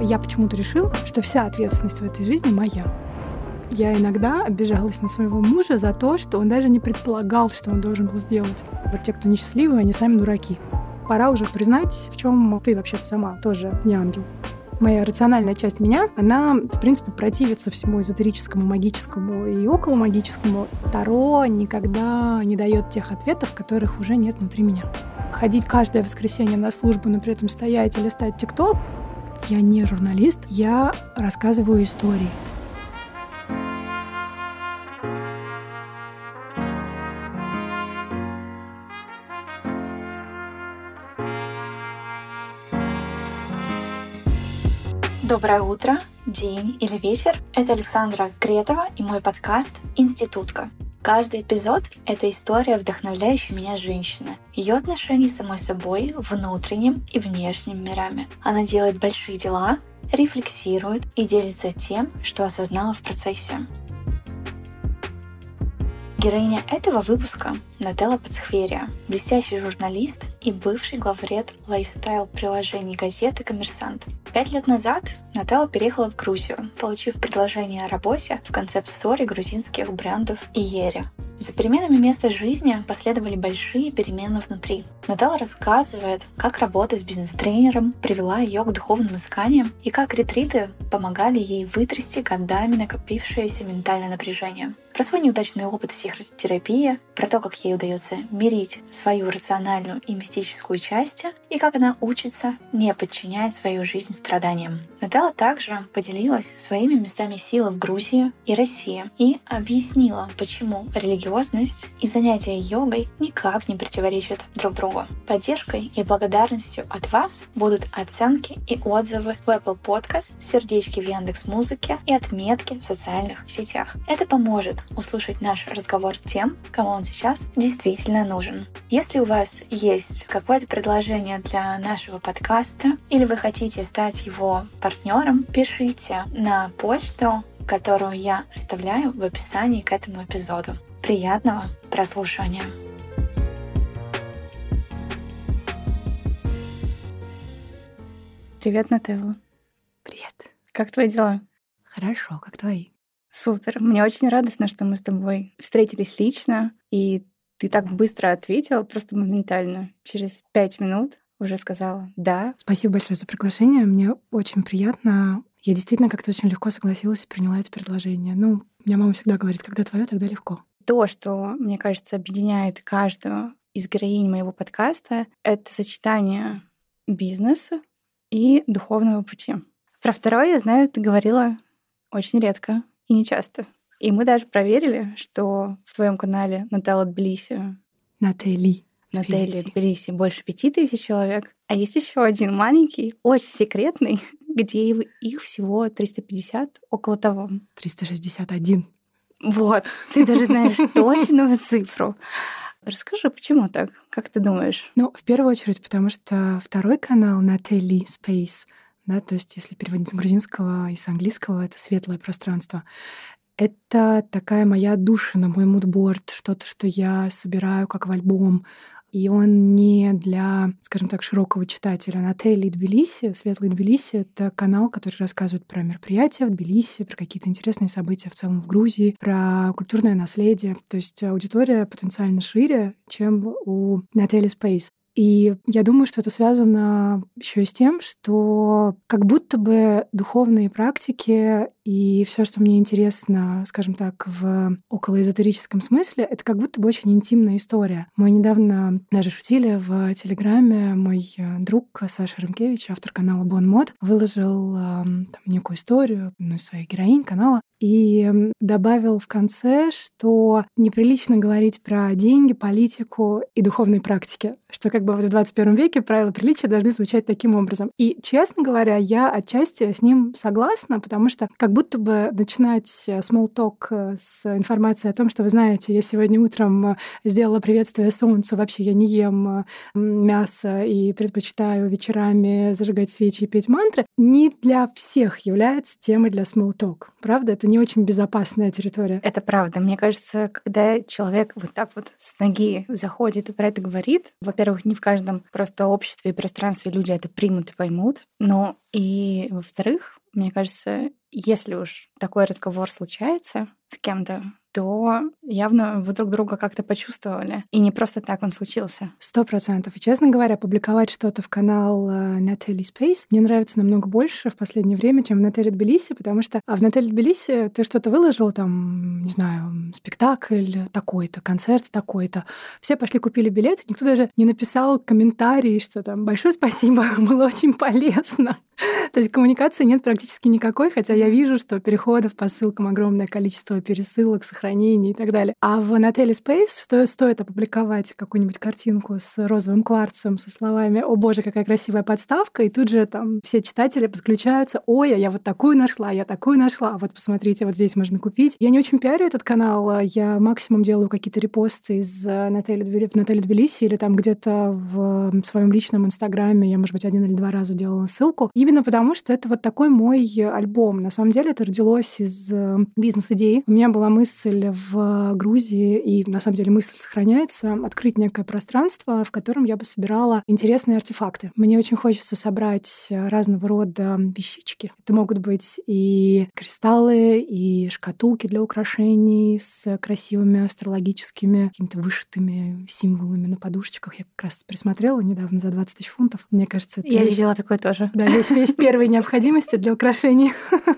Я почему-то решила, что вся ответственность в этой жизни моя. Я иногда обижалась на своего мужа за то, что он даже не предполагал, что он должен был сделать. Вот те, кто несчастливы, они сами дураки. Пора уже признать, в чем ты вообще-то сама тоже не ангел. Моя рациональная часть меня, она, в принципе, противится всему эзотерическому, магическому и околомагическому. Таро никогда не дает тех ответов, которых уже нет внутри меня. Ходить каждое воскресенье на службу, но при этом стоять или стать ТикТок, я не журналист, я рассказываю истории. Доброе утро, день или вечер. Это Александра Кретова и мой подкаст «Институтка». Каждый эпизод — это история вдохновляющей меня женщины, ее отношений с самой собой, внутренним и внешним мирами. Она делает большие дела, рефлексирует и делится тем, что осознала в процессе. Героиня этого выпуска — Нателла Пацхверия, блестящий журналист и бывший главред лайфстайл-приложений газеты «Коммерсант». Пять лет назад Нателла переехала в Грузию, получив предложение о работе в концепт-сторе грузинских брендов Иери. За переменами места жизни последовали большие перемены внутри. Наталья рассказывает, как работа с бизнес-тренером привела ее к духовным исканиям и как ретриты помогали ей вытрясти годами накопившееся ментальное напряжение. Про свой неудачный опыт психотерапии, про то, как ей удается мирить свою рациональную и мистическую части, и как она учится не подчинять свою жизнь страданиям. Наталья также поделилась своими местами силы в Грузии и России и объяснила, почему религиозность и занятия йогой никак не противоречат друг другу. Поддержкой и благодарностью от вас будут оценки и отзывы в Apple Podcast, сердечки в Яндекс Музыке и отметки в социальных сетях. Это поможет услышать наш разговор тем, кому он сейчас действительно нужен. Если у вас есть какое-то предложение для нашего подкаста или вы хотите стать его партнером, пишите на почту, которую я оставляю в описании к этому эпизоду. Приятного прослушивания! Привет, Нателла. Привет. Как твои дела? Хорошо, как твои? Супер. Мне очень радостно, что мы с тобой встретились лично, и ты так быстро ответила, просто моментально. Через пять минут уже сказала «да». Спасибо большое за приглашение. Мне очень приятно. Я действительно как-то очень легко согласилась и приняла это предложение. Ну, меня мама всегда говорит, когда твое, тогда легко. То, что, мне кажется, объединяет каждую из героинь моего подкаста, это сочетание бизнеса и духовного пути. Про второе, я знаю, ты говорила очень редко и не часто. И мы даже проверили, что в твоем канале Наталья Тбилиси Натали. Наталья Тбилиси больше пяти тысяч человек. А есть еще один маленький, очень секретный, где их всего 350, около того. 361. Вот, ты даже знаешь точную цифру. Расскажи, почему так? Как ты думаешь? Ну, в первую очередь, потому что второй канал Натали Space — да, то есть если переводить с грузинского и с английского, это светлое пространство. Это такая моя душа на мой мудборд, что-то, что я собираю как в альбом. И он не для, скажем так, широкого читателя. На Тбилиси, Светлый Тбилиси — это канал, который рассказывает про мероприятия в Тбилиси, про какие-то интересные события в целом в Грузии, про культурное наследие. То есть аудитория потенциально шире, чем у Натали Спейс. И я думаю, что это связано еще и с тем, что как будто бы духовные практики и все, что мне интересно, скажем так, в околоэзотерическом смысле, это как будто бы очень интимная история. Мы недавно даже шутили в Телеграме. Мой э, друг Саша Рымкевич, автор канала Bon Mod, выложил э, там, некую историю одной из своих героинь канала и добавил в конце, что неприлично говорить про деньги, политику и духовные практики, что как бы в 21 веке правила приличия должны звучать таким образом. И, честно говоря, я отчасти с ним согласна, потому что как будто бы начинать small talk э, с информацией о том, что вы знаете, я сегодня утром сделала приветствие солнцу, вообще я не ем мясо и предпочитаю вечерами зажигать свечи и петь мантры, не для всех является темой для small talk. Правда? Это не очень безопасная территория. Это правда. Мне кажется, когда человек вот так вот с ноги заходит и про это говорит, во-первых, не в каждом просто обществе и пространстве люди это примут и поймут, но и во-вторых, мне кажется, если уж такой разговор случается с кем-то, то явно вы друг друга как-то почувствовали. И не просто так он случился. Сто процентов. И, честно говоря, публиковать что-то в канал э, Натали Space мне нравится намного больше в последнее время, чем в Натали Тбилиси, потому что а в Натали Тбилиси ты что-то выложил, там, не знаю, спектакль такой-то, концерт такой-то. Все пошли купили билет, никто даже не написал комментарий, что там «большое спасибо, было очень полезно». То есть коммуникации нет практически никакой, хотя я вижу, что переходов по ссылкам огромное количество пересылок, сохранений и так далее. А в Natalie Space что стоит опубликовать какую-нибудь картинку с розовым кварцем, со словами «О боже, какая красивая подставка», и тут же там все читатели подключаются «Ой, а я вот такую нашла, я такую нашла, вот посмотрите, вот здесь можно купить». Я не очень пиарю этот канал, я максимум делаю какие-то репосты из Натальи, в Натальи Тбилиси или там где-то в своем личном инстаграме, я, может быть, один или два раза делала ссылку. Именно потому, что это вот такой мой альбом. На самом деле это родилось из э, бизнес-идеи. У меня была мысль в Грузии, и на самом деле мысль сохраняется, открыть некое пространство, в котором я бы собирала интересные артефакты. Мне очень хочется собрать разного рода вещички. Это могут быть и кристаллы, и шкатулки для украшений с красивыми астрологическими какими-то вышитыми символами на подушечках. Я как раз присмотрела недавно за 20 тысяч фунтов. Мне кажется, это Я вещь... видела такое тоже. Да, вещь вещь первой необходимости для украшений.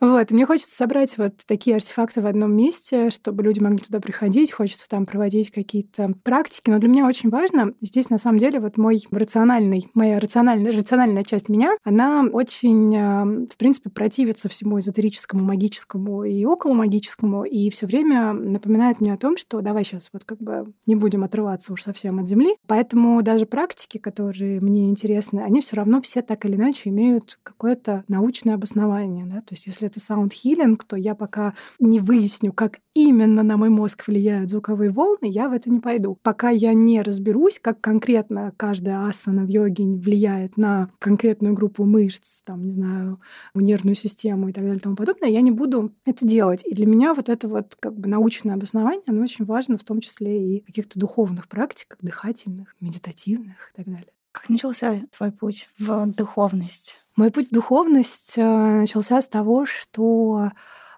Вот, мне хочется собрать вот такие артефакты в одном месте, чтобы люди могли туда приходить, хочется там проводить какие-то практики. Но для меня очень важно, здесь на самом деле вот мой рациональный, моя рациональная, рациональная часть меня, она очень, а, в принципе, противится всему эзотерическому, магическому и околомагическому, и все время напоминает мне о том, что давай сейчас вот как бы не будем отрываться уж совсем от Земли. Поэтому даже практики, которые мне интересны, они все равно все так или иначе имеют какое-то научное обоснование. Да? То есть если это healing, то я пока не выясню, как именно на мой мозг влияют звуковые волны, я в это не пойду. Пока я не разберусь, как конкретно каждая асана в йоге влияет на конкретную группу мышц, там, не знаю, нервную систему и так далее и тому подобное, я не буду это делать. И для меня вот это вот как бы научное обоснование, оно очень важно, в том числе и в каких-то духовных практиках, дыхательных, медитативных и так далее. Как начался твой путь в духовность? Мой путь в духовность э, начался с того, что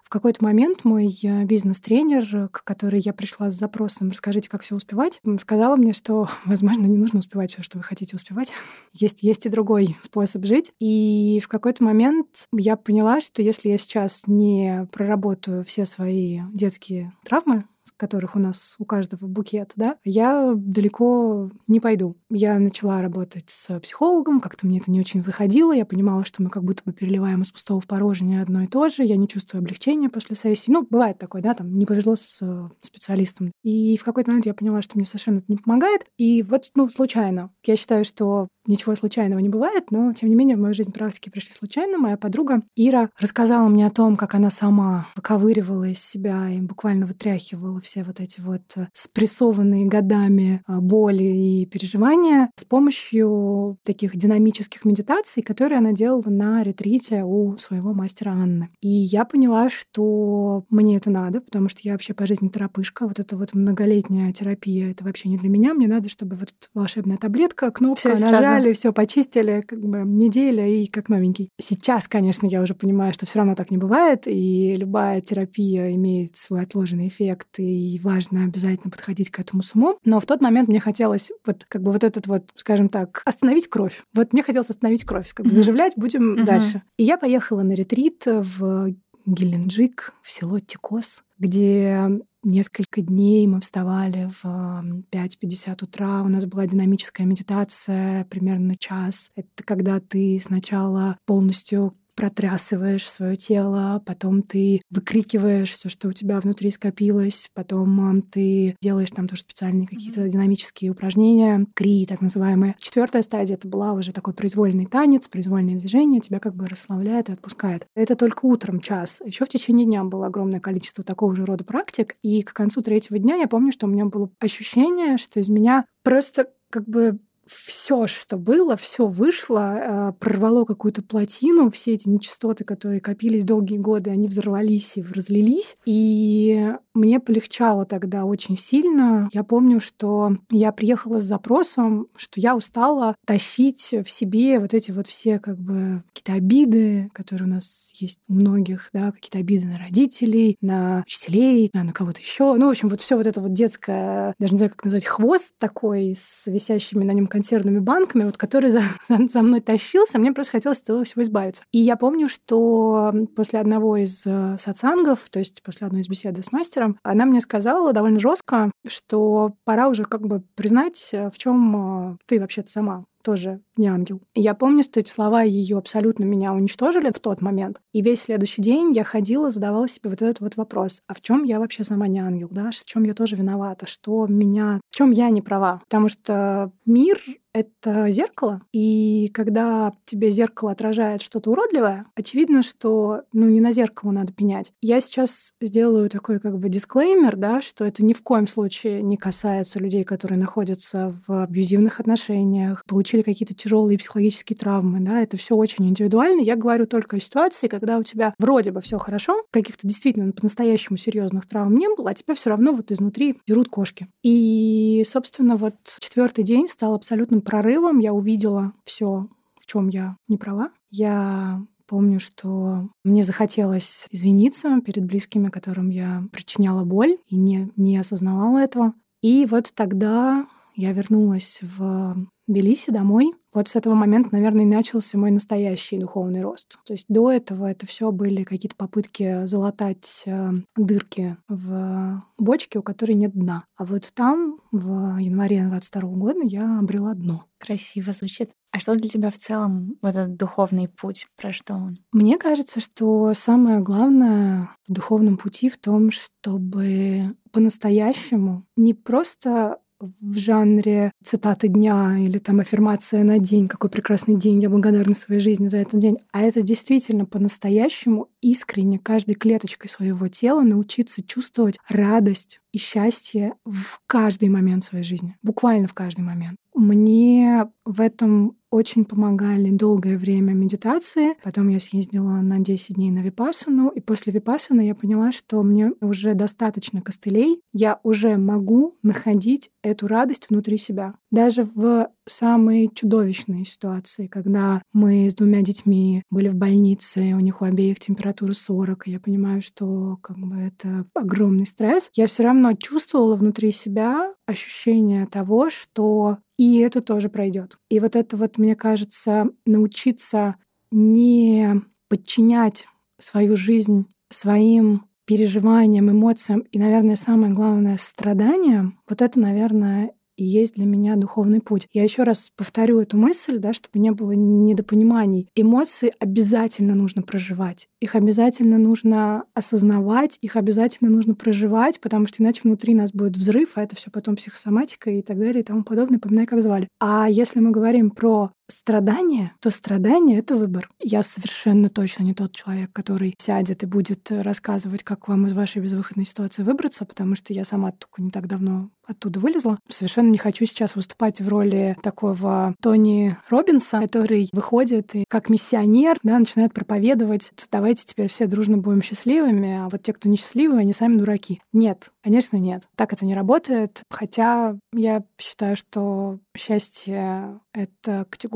в какой-то момент мой э, бизнес-тренер, к которой я пришла с запросом «Расскажите, как все успевать», сказала мне, что, возможно, не нужно успевать все, что вы хотите успевать. есть, есть и другой способ жить. И в какой-то момент я поняла, что если я сейчас не проработаю все свои детские травмы, которых у нас у каждого букет, да, я далеко не пойду. Я начала работать с психологом, как-то мне это не очень заходило, я понимала, что мы как будто бы переливаем из пустого в порожнее одно и то же, я не чувствую облегчения после сессии. Ну, бывает такое, да, там не повезло с э, специалистом. И в какой-то момент я поняла, что мне совершенно это не помогает. И вот, ну, случайно. Я считаю, что ничего случайного не бывает, но, тем не менее, в мою жизнь практики пришли случайно. Моя подруга Ира рассказала мне о том, как она сама выковыривала из себя и буквально вытряхивала все вот эти вот э, спрессованные годами э, боли и переживания с помощью таких динамических медитаций, которые она делала на ретрите у своего мастера Анны. И я поняла, что мне это надо, потому что я вообще по жизни терапышка. Вот эта вот многолетняя терапия — это вообще не для меня. Мне надо, чтобы вот волшебная таблетка, кнопка, нажать, убрали, все почистили, как бы неделя и как новенький. Сейчас, конечно, я уже понимаю, что все равно так не бывает, и любая терапия имеет свой отложенный эффект, и важно обязательно подходить к этому с умом. Но в тот момент мне хотелось вот как бы вот этот вот, скажем так, остановить кровь. Вот мне хотелось остановить кровь, как бы заживлять будем mm-hmm. дальше. И я поехала на ретрит в Геленджик, в село Тикос, где несколько дней мы вставали в 5.50 утра, у нас была динамическая медитация примерно час. Это когда ты сначала полностью протрясываешь свое тело, потом ты выкрикиваешь все, что у тебя внутри скопилось, потом ты делаешь там тоже специальные какие-то mm-hmm. динамические упражнения, кри, так называемые. Четвертая стадия это была уже такой произвольный танец, произвольное движение, тебя как бы расслабляет и отпускает. Это только утром час. Еще в течение дня было огромное количество такого же рода практик, и к концу третьего дня я помню, что у меня было ощущение, что из меня просто как бы все, что было, все вышло, э, прорвало какую-то плотину, все эти нечистоты, которые копились долгие годы, они взорвались и разлились. И мне полегчало тогда очень сильно. Я помню, что я приехала с запросом, что я устала тащить в себе вот эти вот все как бы какие-то обиды, которые у нас есть у многих, да, какие-то обиды на родителей, на учителей, на, на кого-то еще. Ну, в общем, вот все вот это вот детское, даже не знаю, как назвать, хвост такой с висящими на нем консервными банками, вот который за, за, за мной тащился, мне просто хотелось от этого всего избавиться. И я помню, что после одного из э, сатсангов, то есть после одной из беседы с мастером, она мне сказала довольно жестко, что пора уже как бы признать, э, в чем э, ты вообще-то сама тоже не ангел. я помню, что эти слова ее абсолютно меня уничтожили в тот момент. И весь следующий день я ходила, задавала себе вот этот вот вопрос. А в чем я вообще сама не ангел, да? В чем я тоже виновата? Что меня... В чем я не права? Потому что мир это зеркало, и когда тебе зеркало отражает что-то уродливое, очевидно, что ну, не на зеркало надо пенять. Я сейчас сделаю такой как бы дисклеймер, да, что это ни в коем случае не касается людей, которые находятся в абьюзивных отношениях, получили какие-то тяжелые психологические травмы, да, это все очень индивидуально. Я говорю только о ситуации, когда у тебя вроде бы все хорошо, каких-то действительно по-настоящему серьезных травм не было, а тебя все равно вот изнутри дерут кошки. И, собственно, вот четвертый день стал абсолютным прорывом я увидела все, в чем я не права. Я помню, что мне захотелось извиниться перед близкими, которым я причиняла боль и не, не осознавала этого. И вот тогда я вернулась в Белиси домой. Вот с этого момента, наверное, начался мой настоящий духовный рост. То есть до этого это все были какие-то попытки залатать э, дырки в бочке, у которой нет дна. А вот там, в январе 22 года, я обрела дно. Красиво звучит. А что для тебя в целом вот этот духовный путь? Про что он? Мне кажется, что самое главное в духовном пути в том, чтобы по-настоящему не просто в жанре цитаты дня или там аффирмация на день, какой прекрасный день, я благодарна своей жизни за этот день. А это действительно по-настоящему искренне каждой клеточкой своего тела научиться чувствовать радость и счастье в каждый момент своей жизни, буквально в каждый момент. Мне в этом очень помогали долгое время медитации. Потом я съездила на 10 дней на Випассану. И после Випассаны я поняла, что мне уже достаточно костылей. Я уже могу находить эту радость внутри себя. Даже в самые чудовищные ситуации, когда мы с двумя детьми были в больнице, у них у обеих температура 40, и я понимаю, что как бы это огромный стресс, я все равно чувствовала внутри себя ощущение того, что и это тоже пройдет. И вот это вот, мне кажется, научиться не подчинять свою жизнь своим переживаниям, эмоциям и, наверное, самое главное, страданиям, вот это, наверное, и есть для меня духовный путь. Я еще раз повторю эту мысль, да, чтобы не было недопониманий. Эмоции обязательно нужно проживать. Их обязательно нужно осознавать, их обязательно нужно проживать, потому что иначе внутри нас будет взрыв, а это все потом психосоматика и так далее и тому подобное, поминай, как звали. А если мы говорим про страдание, то страдание — это выбор. Я совершенно точно не тот человек, который сядет и будет рассказывать, как вам из вашей безвыходной ситуации выбраться, потому что я сама только не так давно оттуда вылезла. Совершенно не хочу сейчас выступать в роли такого Тони Робинса, который выходит и как миссионер да, начинает проповедовать, давайте теперь все дружно будем счастливыми, а вот те, кто несчастливы, они сами дураки. Нет, конечно, нет. Так это не работает. Хотя я считаю, что счастье — это категория,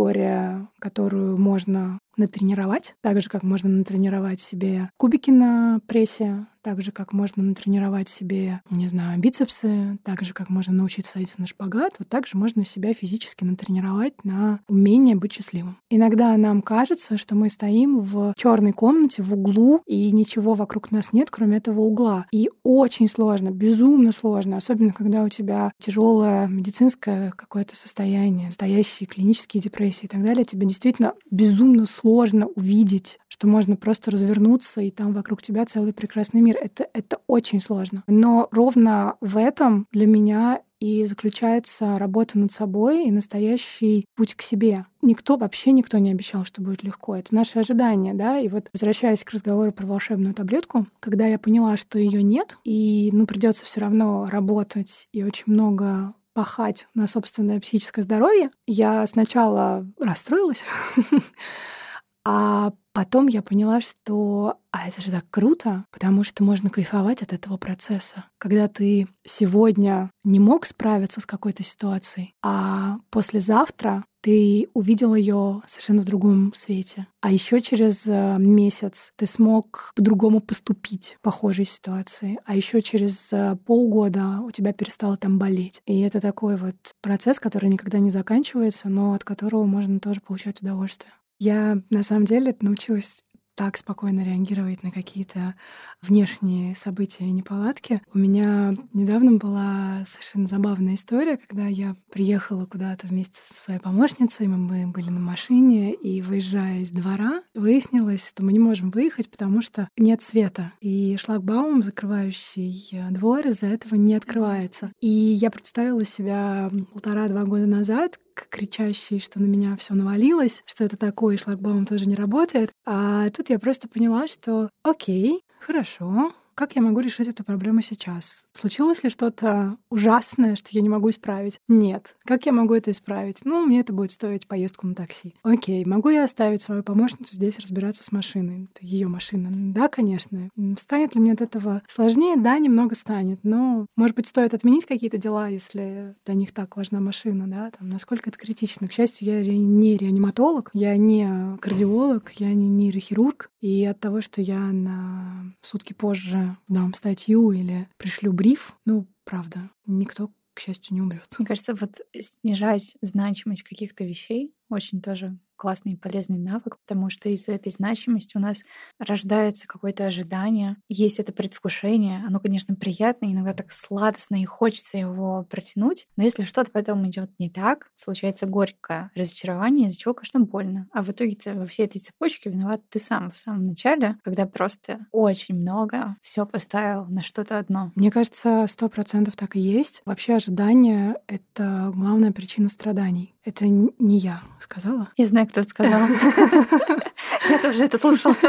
которую можно натренировать, так же, как можно натренировать себе кубики на прессе, так же, как можно натренировать себе, не знаю, бицепсы, так же, как можно научиться садиться на шпагат, вот так же можно себя физически натренировать на умение быть счастливым. Иногда нам кажется, что мы стоим в черной комнате, в углу, и ничего вокруг нас нет, кроме этого угла. И очень сложно, безумно сложно, особенно когда у тебя тяжелое медицинское какое-то состояние, настоящие клинические депрессии и так далее, тебе действительно безумно сложно увидеть, что можно просто развернуться, и там вокруг тебя целый прекрасный мир. Это, это очень сложно. Но ровно в этом для меня и заключается работа над собой и настоящий путь к себе. Никто, вообще никто не обещал, что будет легко. Это наше ожидание, да. И вот возвращаясь к разговору про волшебную таблетку, когда я поняла, что ее нет, и ну придется все равно работать и очень много пахать на собственное психическое здоровье, я сначала расстроилась, а потом я поняла, что а это же так круто, потому что можно кайфовать от этого процесса. Когда ты сегодня не мог справиться с какой-то ситуацией, а послезавтра ты увидел ее совершенно в другом свете. А еще через э, месяц ты смог по-другому поступить в похожей ситуации. А еще через э, полгода у тебя перестало там болеть. И это такой вот процесс, который никогда не заканчивается, но от которого можно тоже получать удовольствие. Я на самом деле научилась так спокойно реагировать на какие-то внешние события и неполадки. У меня недавно была совершенно забавная история, когда я приехала куда-то вместе со своей помощницей, мы были на машине, и выезжая из двора, выяснилось, что мы не можем выехать, потому что нет света, и шлагбаум, закрывающий э, двор, из-за этого не открывается. И я представила себя полтора-два года назад, кричащий, что на меня все навалилось, что это такое, шлагбаум тоже не работает. А тут я просто поняла, что окей, хорошо, как я могу решить эту проблему сейчас? Случилось ли что-то ужасное, что я не могу исправить? Нет. Как я могу это исправить? Ну, мне это будет стоить поездку на такси. Окей, могу я оставить свою помощницу здесь разбираться с машиной? Это ее машина. Да, конечно. Станет ли мне от этого сложнее? Да, немного станет. Но, может быть, стоит отменить какие-то дела, если для них так важна машина, да? Там, насколько это критично. К счастью, я не реаниматолог, я не кардиолог, я не нейрохирург. И от того, что я на сутки позже дам статью или пришлю бриф, ну, правда, никто, к счастью, не умрет. Мне кажется, вот снижать значимость каких-то вещей очень тоже классный и полезный навык, потому что из этой значимости у нас рождается какое-то ожидание, есть это предвкушение. Оно, конечно, приятно, иногда так сладостно и хочется его протянуть, но если что-то потом идет не так, случается горькое разочарование, из-за чего, конечно, больно. А в итоге во всей этой цепочке виноват ты сам в самом начале, когда просто очень много все поставил на что-то одно. Мне кажется, сто процентов так и есть. Вообще ожидание — это главная причина страданий. Это не я сказала. Я знаю, это сказал. Я тоже это слушала.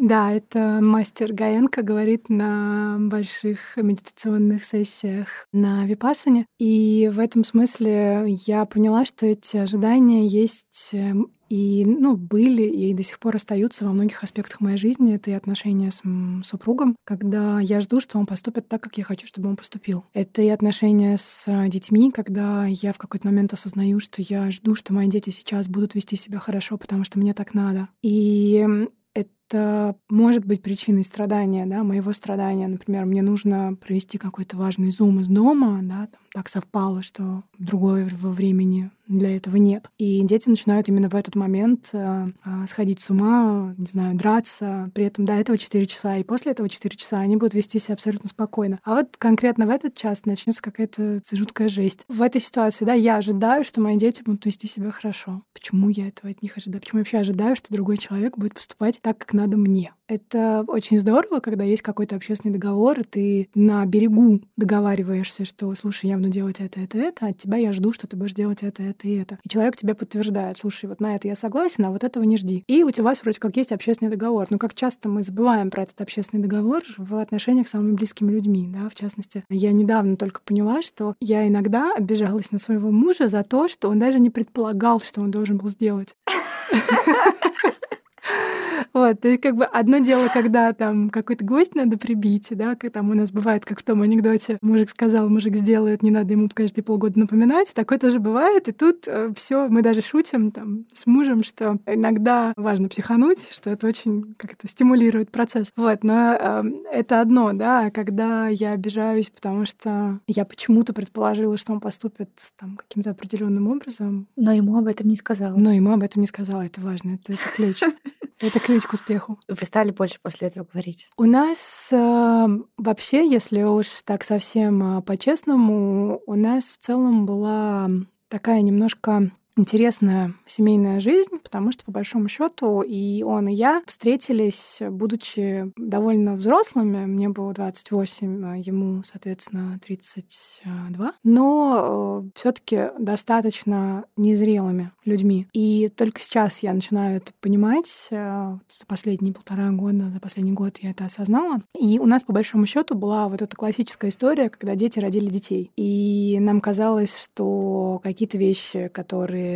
Да, это мастер Гаенко говорит на больших медитационных сессиях на Випасане. И в этом смысле я поняла, что эти ожидания есть эм, и, ну, были и до сих пор остаются во многих аспектах моей жизни. Это и отношения с супругом, когда я жду, что он поступит так, как я хочу, чтобы он поступил. Это и отношения с детьми, когда я в какой-то момент осознаю, что я жду, что мои дети сейчас будут вести себя хорошо, потому что мне так надо. И это может быть причиной страдания, да, моего страдания. Например, мне нужно провести какой-то важный зум из дома, да, там, так совпало, что другое во времени для этого нет. И дети начинают именно в этот момент э, э, сходить с ума, не знаю, драться. При этом до этого 4 часа, и после этого 4 часа они будут вести себя абсолютно спокойно. А вот конкретно в этот час начнется какая-то жуткая жесть. В этой ситуации, да, я ожидаю, что мои дети будут вести себя хорошо. Почему я этого от них ожидаю? Почему я вообще ожидаю, что другой человек будет поступать так, как надо мне? Это очень здорово, когда есть какой-то общественный договор, и ты на берегу договариваешься, что, слушай, я буду делать это, это, это, а от тебя я жду, что ты будешь делать это, это и это. И человек тебе подтверждает, слушай, вот на это я согласен, а вот этого не жди. И у тебя вроде как есть общественный договор. Но как часто мы забываем про этот общественный договор в отношениях с самыми близкими людьми, да, в частности. Я недавно только поняла, что я иногда обижалась на своего мужа за то, что он даже не предполагал, что он должен был сделать. Вот, то есть как бы одно дело, когда там какой-то гость надо прибить, да, как там у нас бывает, как в том анекдоте, мужик сказал, мужик сделает, не надо ему каждые полгода напоминать, такое тоже бывает, и тут э, все, мы даже шутим там с мужем, что иногда важно психануть, что это очень как-то стимулирует процесс. Вот, но э, это одно, да, а когда я обижаюсь, потому что я почему-то предположила, что он поступит там каким-то определенным образом. Но ему об этом не сказала. Но ему об этом не сказала, это важно, это, это ключ. Это ключ к успеху. Вы стали больше после этого говорить? У нас э, вообще, если уж так совсем э, по-честному, у нас в целом была такая немножко интересная семейная жизнь, потому что, по большому счету, и он, и я встретились, будучи довольно взрослыми. Мне было 28, а ему, соответственно, 32. Но э, все таки достаточно незрелыми людьми. И только сейчас я начинаю это понимать. Э, за последние полтора года, за последний год я это осознала. И у нас, по большому счету, была вот эта классическая история, когда дети родили детей. И нам казалось, что какие-то вещи, которые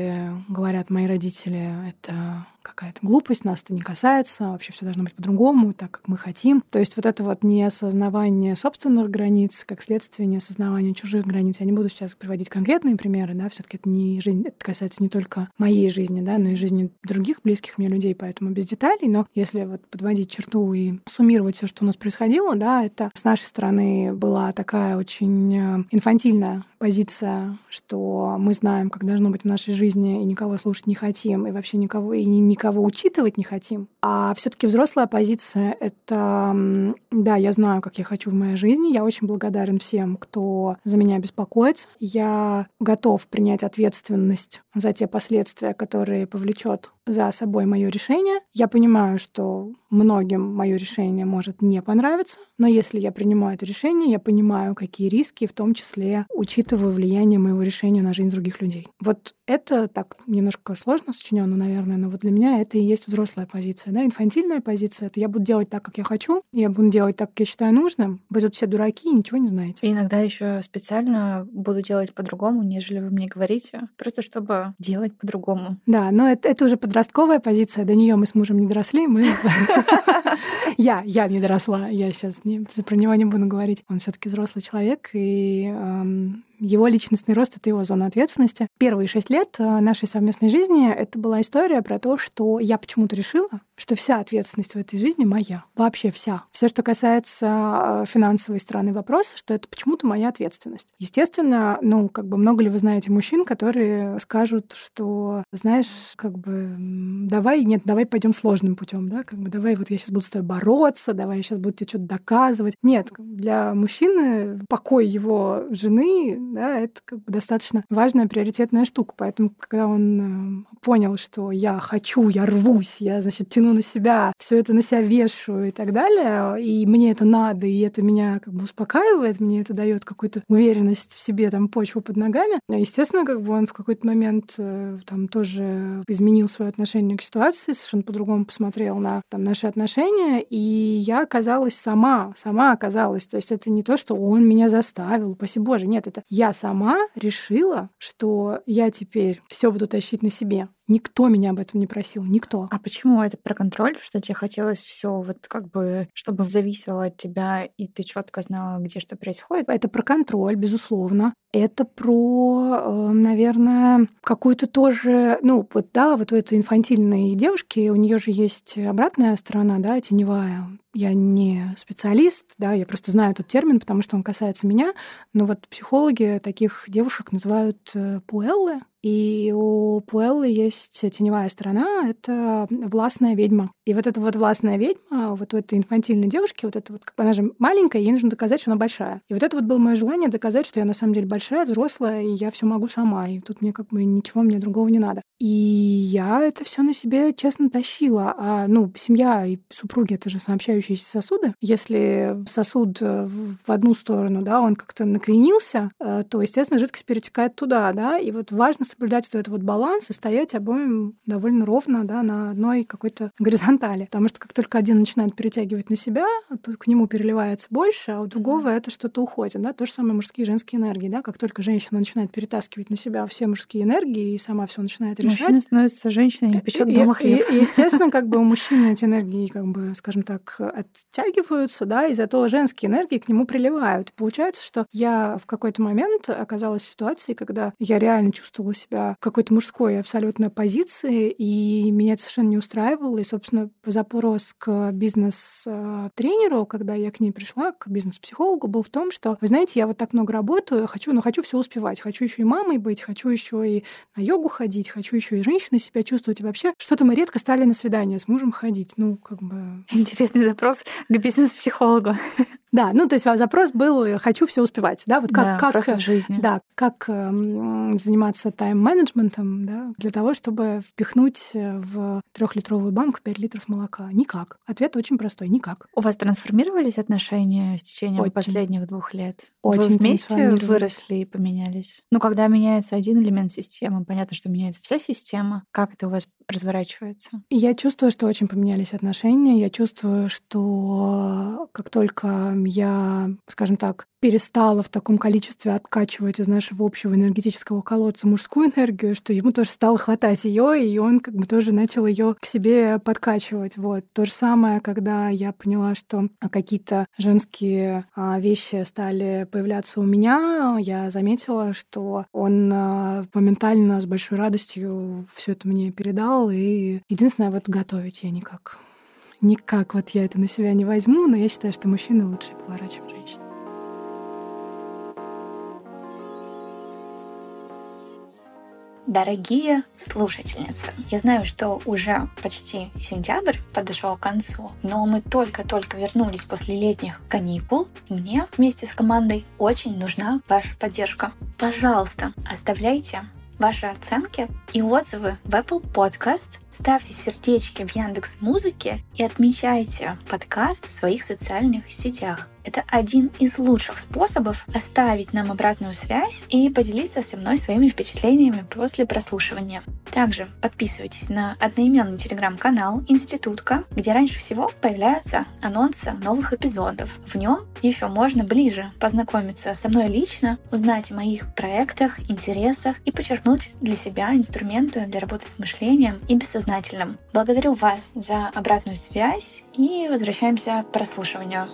говорят мои родители, это какая-то глупость, нас это не касается, вообще все должно быть по-другому, так как мы хотим. То есть вот это вот неосознавание собственных границ, как следствие неосознавания чужих границ. Я не буду сейчас приводить конкретные примеры, да, все таки это не жизнь, это касается не только моей жизни, да, но и жизни других близких мне людей, поэтому без деталей. Но если вот подводить черту и суммировать все, что у нас происходило, да, это с нашей стороны была такая очень э, инфантильная позиция, что мы знаем, как должно быть в нашей жизни, и никого слушать не хотим, и вообще никого и никого учитывать не хотим. А все-таки взрослая позиция — это, да, я знаю, как я хочу в моей жизни, я очень благодарен всем, кто за меня беспокоится. Я готов принять ответственность за те последствия, которые повлечет за собой мое решение. Я понимаю, что многим мое решение может не понравиться, но если я принимаю это решение, я понимаю, какие риски, в том числе учитываю влияние моего решения на жизнь других людей. Вот это так немножко сложно сочинено, наверное, но вот для меня это и есть взрослая позиция. Да? Инфантильная позиция — это я буду делать так, как я хочу, я буду делать так, как я считаю нужным. Вы тут все дураки и ничего не знаете. И иногда еще специально буду делать по-другому, нежели вы мне говорите, просто чтобы делать по-другому. Да, но это, это уже подростковая позиция, до нее мы с мужем не доросли, мы... Я, я не доросла, я сейчас не, про него не буду говорить. Он все таки взрослый человек, и его личностный рост — это его зона ответственности. Первые шесть лет э, нашей совместной жизни это была история про то, что я почему-то решила, что вся ответственность в этой жизни моя. Вообще вся. Все, что касается э, финансовой стороны вопроса, что это почему-то моя ответственность. Естественно, ну, как бы много ли вы знаете мужчин, которые скажут, что, знаешь, как бы, давай, нет, давай пойдем сложным путем, да, как бы, давай вот я сейчас буду с тобой бороться, давай я сейчас буду тебе что-то доказывать. Нет, для мужчины покой его жены да, это как бы достаточно важная приоритетная штука. Поэтому, когда он э, понял, что я хочу, я рвусь, я, значит, тяну на себя, все это на себя вешаю и так далее, и мне это надо, и это меня как бы успокаивает, мне это дает какую-то уверенность в себе, там, почву под ногами. Естественно, как бы он в какой-то момент э, там тоже изменил свое отношение к ситуации, совершенно по-другому посмотрел на там, наши отношения, и я оказалась сама, сама оказалась. То есть это не то, что он меня заставил, упаси боже, нет, это я я сама решила, что я теперь все буду тащить на себе. Никто меня об этом не просил, никто. А почему это про контроль? Что тебе хотелось все вот как бы, чтобы зависело от тебя, и ты четко знала, где что происходит? Это про контроль, безусловно. Это про, э, наверное, какую-то тоже, ну вот да, вот у этой инфантильной девушки, у нее же есть обратная сторона, да, теневая. Я не специалист, да, я просто знаю этот термин, потому что он касается меня. Но вот психологи таких девушек называют э, пуэллы, и у Пуэллы есть теневая сторона — это властная ведьма. И вот эта вот властная ведьма, вот у этой инфантильной девушки, вот это вот, она же маленькая, ей нужно доказать, что она большая. И вот это вот было мое желание доказать, что я на самом деле большая, взрослая, и я все могу сама, и тут мне как бы ничего мне другого не надо. И я это все на себе честно тащила. А, ну, семья и супруги — это же сообщающиеся сосуды. Если сосуд э, в одну сторону, да, он как-то накренился, э, то, естественно, жидкость перетекает туда, да, и вот важно соблюдать вот этот вот баланс и стоять обоим довольно ровно, да, на одной какой-то горизонтали. Потому что как только один начинает перетягивать на себя, то к нему переливается больше, а у другого mm-hmm. это что-то уходит, да. То же самое мужские и женские энергии, да. Как только женщина начинает перетаскивать на себя все мужские энергии и сама все начинает решать. Мужчина становится женщиной и печет дома хлеб. И, и, естественно, как бы у мужчины эти энергии, как бы, скажем так, оттягиваются, да, и зато женские энергии к нему приливают. Получается, что я в какой-то момент оказалась в ситуации, когда я реально чувствовала себя в какой-то мужской абсолютно позиции, и меня это совершенно не устраивало. И, собственно, запрос к бизнес-тренеру, когда я к ней пришла, к бизнес-психологу, был в том, что, вы знаете, я вот так много работаю, хочу, но хочу все успевать. Хочу еще и мамой быть, хочу еще и на йогу ходить, хочу еще и женщиной себя чувствовать. И вообще, что-то мы редко стали на свидание с мужем ходить. Ну, как бы... Интересный запрос к бизнес-психологу. Да, ну то есть запрос был «хочу все успевать», да, вот как, да, как в жизни. Да, как э, заниматься тайм тайм-менеджментом, да, для того, чтобы впихнуть в трехлитровую банку 5 литров молока? Никак. Ответ очень простой. Никак. У вас трансформировались отношения с течением очень. последних двух лет? Очень Вы вместе выросли и поменялись? Ну, когда меняется один элемент системы, понятно, что меняется вся система. Как это у вас разворачивается? Я чувствую, что очень поменялись отношения. Я чувствую, что как только я, скажем так, перестала в таком количестве откачивать из нашего общего энергетического колодца мужскую энергию, что ему тоже стало хватать ее, и он как бы тоже начал ее к себе подкачивать. Вот. То же самое, когда я поняла, что какие-то женские а, вещи стали появляться у меня, я заметила, что он а, моментально с большой радостью все это мне передал. И единственное, вот готовить я никак никак вот я это на себя не возьму, но я считаю, что мужчины лучше поворачивают женщин. Дорогие слушательницы, я знаю, что уже почти сентябрь подошел к концу, но мы только-только вернулись после летних каникул. Мне вместе с командой очень нужна ваша поддержка. Пожалуйста, оставляйте ваши оценки и отзывы в Apple Podcast, ставьте сердечки в Яндекс Музыке и отмечайте подкаст в своих социальных сетях. Это один из лучших способов оставить нам обратную связь и поделиться со мной своими впечатлениями после прослушивания. Также подписывайтесь на одноименный телеграм-канал Институтка, где раньше всего появляются анонсы новых эпизодов. В нем еще можно ближе познакомиться со мной лично, узнать о моих проектах, интересах и подчеркнуть для себя инструменты для работы с мышлением и бессознательным. Благодарю вас за обратную связь и возвращаемся к прослушиванию.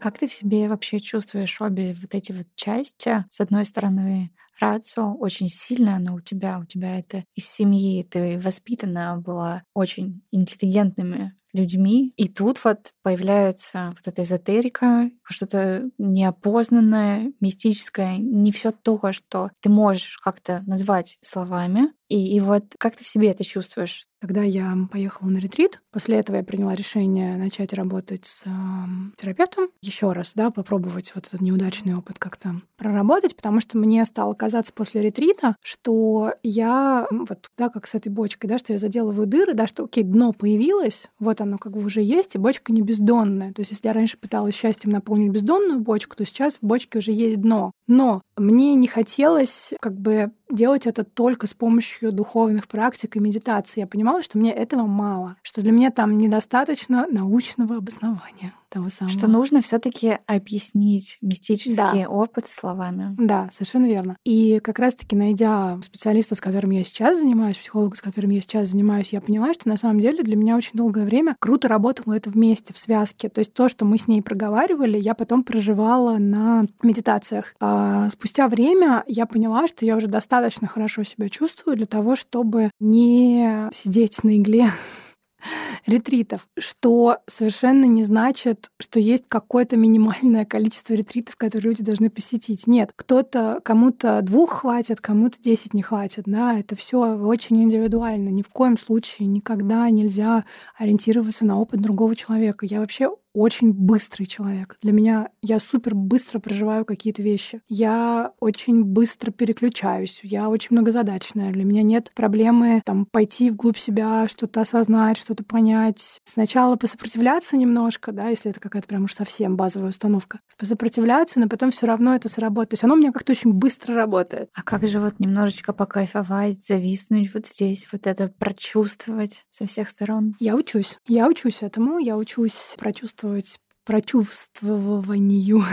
Как ты в себе вообще чувствуешь обе вот эти вот части? С одной стороны, рацио очень сильно, но у тебя, у тебя это из семьи, ты воспитана была очень интеллигентными людьми. И тут вот появляется вот эта эзотерика, что-то неопознанное, мистическое, не все то, что ты можешь как-то назвать словами. И, и вот как ты в себе это чувствуешь? Когда я поехала на ретрит, после этого я приняла решение начать работать с э, терапевтом. Еще раз, да, попробовать вот этот неудачный опыт как-то проработать, потому что мне стало казаться после ретрита, что я, вот, да, как с этой бочкой, да, что я заделываю дыры, да, что, окей, дно появилось, вот оно как бы уже есть, и бочка не бездонная. То есть если я раньше пыталась счастьем наполнить бездонную бочку, то сейчас в бочке уже есть дно. Но мне не хотелось как бы делать это только с помощью духовных практик и медитации. Я понимала, что мне этого мало, что для меня там недостаточно научного обоснования того самого. Что нужно все таки объяснить мистический да. опыт словами. Да, совершенно верно. И как раз-таки найдя специалиста, с которым я сейчас занимаюсь, психолога, с которым я сейчас занимаюсь, я поняла, что на самом деле для меня очень долгое время круто работало это вместе, в связке. То есть то, что мы с ней проговаривали, я потом проживала на медитациях. А спустя время я поняла, что я уже достаточно хорошо себя чувствую для того, чтобы не сидеть на игле ретритов, что совершенно не значит, что есть какое-то минимальное количество ретритов, которые люди должны посетить. Нет, кто-то, кому-то двух хватит, кому-то десять не хватит, да, это все очень индивидуально. Ни в коем случае никогда нельзя ориентироваться на опыт другого человека. Я вообще очень быстрый человек. Для меня я супер быстро проживаю какие-то вещи. Я очень быстро переключаюсь. Я очень многозадачная. Для меня нет проблемы там пойти вглубь себя, что-то осознать, что-то понять. Сначала посопротивляться немножко, да, если это какая-то прям уж совсем базовая установка. Посопротивляться, но потом все равно это сработает. То есть оно у меня как-то очень быстро работает. А как же вот немножечко покайфовать, зависнуть вот здесь, вот это прочувствовать со всех сторон? Я учусь. Я учусь этому. Я учусь прочувствовать прочувствовать прочувствованию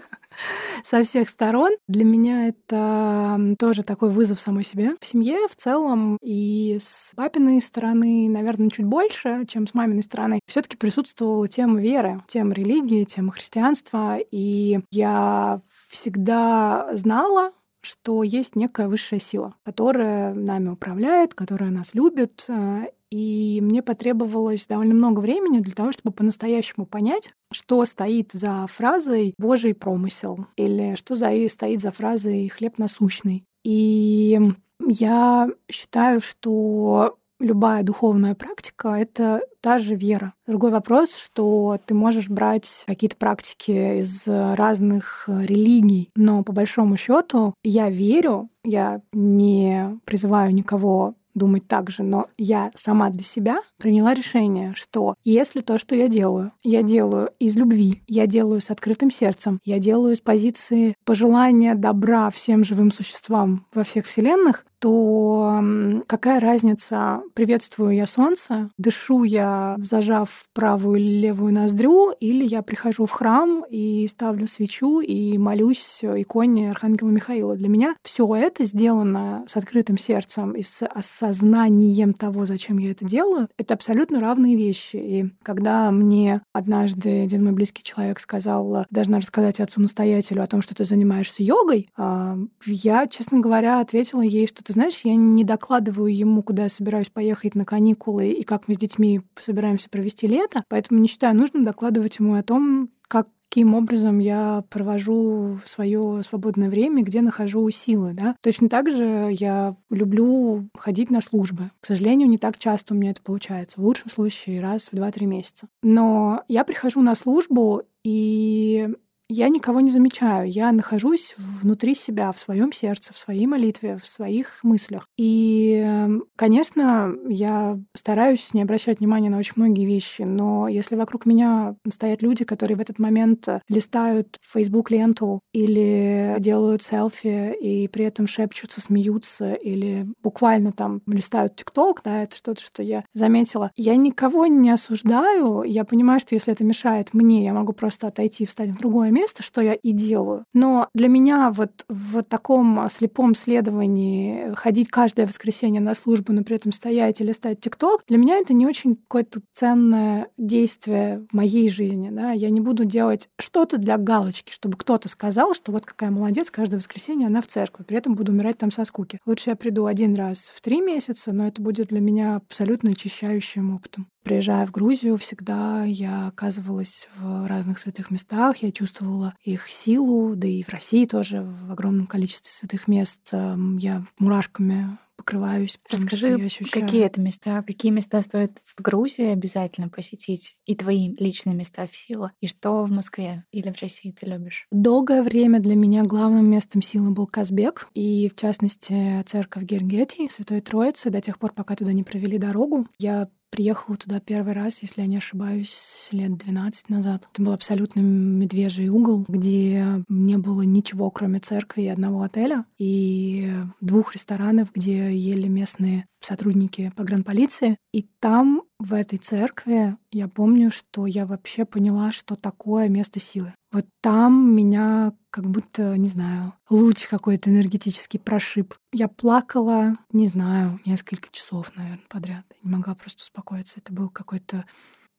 со всех сторон. Для меня это тоже такой вызов самой себе. В семье в целом и с папиной стороны, наверное, чуть больше, чем с маминой стороны, все таки присутствовала тема веры, тема религии, тема христианства. И я всегда знала, что есть некая высшая сила, которая нами управляет, которая нас любит, э, и мне потребовалось довольно много времени для того, чтобы по-настоящему понять, что стоит за фразой «Божий промысел» или что за, стоит за фразой «хлеб насущный». И я считаю, что любая духовная практика — это та же вера. Другой вопрос, что ты можешь брать какие-то практики из разных религий, но по большому счету я верю, я не призываю никого думать так же, но я сама для себя приняла решение, что если то, что я делаю, я делаю из любви, я делаю с открытым сердцем, я делаю с позиции пожелания добра всем живым существам во всех вселенных, то какая разница, приветствую я солнце, дышу я, зажав правую или левую ноздрю, или я прихожу в храм и ставлю свечу и молюсь иконе Архангела Михаила. Для меня все это сделано с открытым сердцем и с осознанием того, зачем я это делаю, это абсолютно равные вещи. И когда мне однажды один мой близкий человек сказал, должна рассказать отцу-настоятелю о том, что ты занимаешься йогой, а, я, честно говоря, ответила ей, что ты знаешь, я не докладываю ему, куда я собираюсь поехать на каникулы и как мы с детьми собираемся провести лето, поэтому не считаю нужным докладывать ему о том, как каким образом я провожу свое свободное время, где нахожу силы. Да? Точно так же я люблю ходить на службы. К сожалению, не так часто у меня это получается. В лучшем случае раз в 2-3 месяца. Но я прихожу на службу, и я никого не замечаю. Я нахожусь внутри себя, в своем сердце, в своей молитве, в своих мыслях. И, эм, конечно, я стараюсь не обращать внимания на очень многие вещи, но если вокруг меня стоят люди, которые в этот момент листают Facebook ленту или делают селфи и при этом шепчутся, смеются или буквально там листают ТикТок, да, это что-то, что я заметила. Я никого не осуждаю. Я понимаю, что если это мешает мне, я могу просто отойти и встать в другое место, что я и делаю. Но для меня вот в таком слепом следовании ходить каждое воскресенье на службу, но при этом стоять или стать ТикТок, для меня это не очень какое-то ценное действие в моей жизни. Да? Я не буду делать что-то для галочки, чтобы кто-то сказал, что вот какая молодец, каждое воскресенье она в церкви, при этом буду умирать там со скуки. Лучше я приду один раз в три месяца, но это будет для меня абсолютно очищающим опытом. Приезжая в Грузию, всегда я оказывалась в разных святых местах, я чувствовала их силу, да и в России тоже в огромном количестве святых мест я мурашками покрываюсь. Расскажи, какие это места, какие места стоит в Грузии обязательно посетить, и твои личные места в силу, и что в Москве или в России ты любишь? Долгое время для меня главным местом силы был Казбек, и в частности церковь Гергетии, Святой Троицы, до тех пор, пока туда не провели дорогу. Я приехала туда первый раз, если я не ошибаюсь, лет 12 назад. Это был абсолютно медвежий угол, где не было ничего, кроме церкви и одного отеля, и двух ресторанов, где ели местные сотрудники погранполиции. И там, в этой церкви, я помню, что я вообще поняла, что такое место силы. Вот там меня как будто, не знаю, луч какой-то энергетический прошиб. Я плакала, не знаю, несколько часов, наверное, подряд. не могла просто успокоиться. Это был какой-то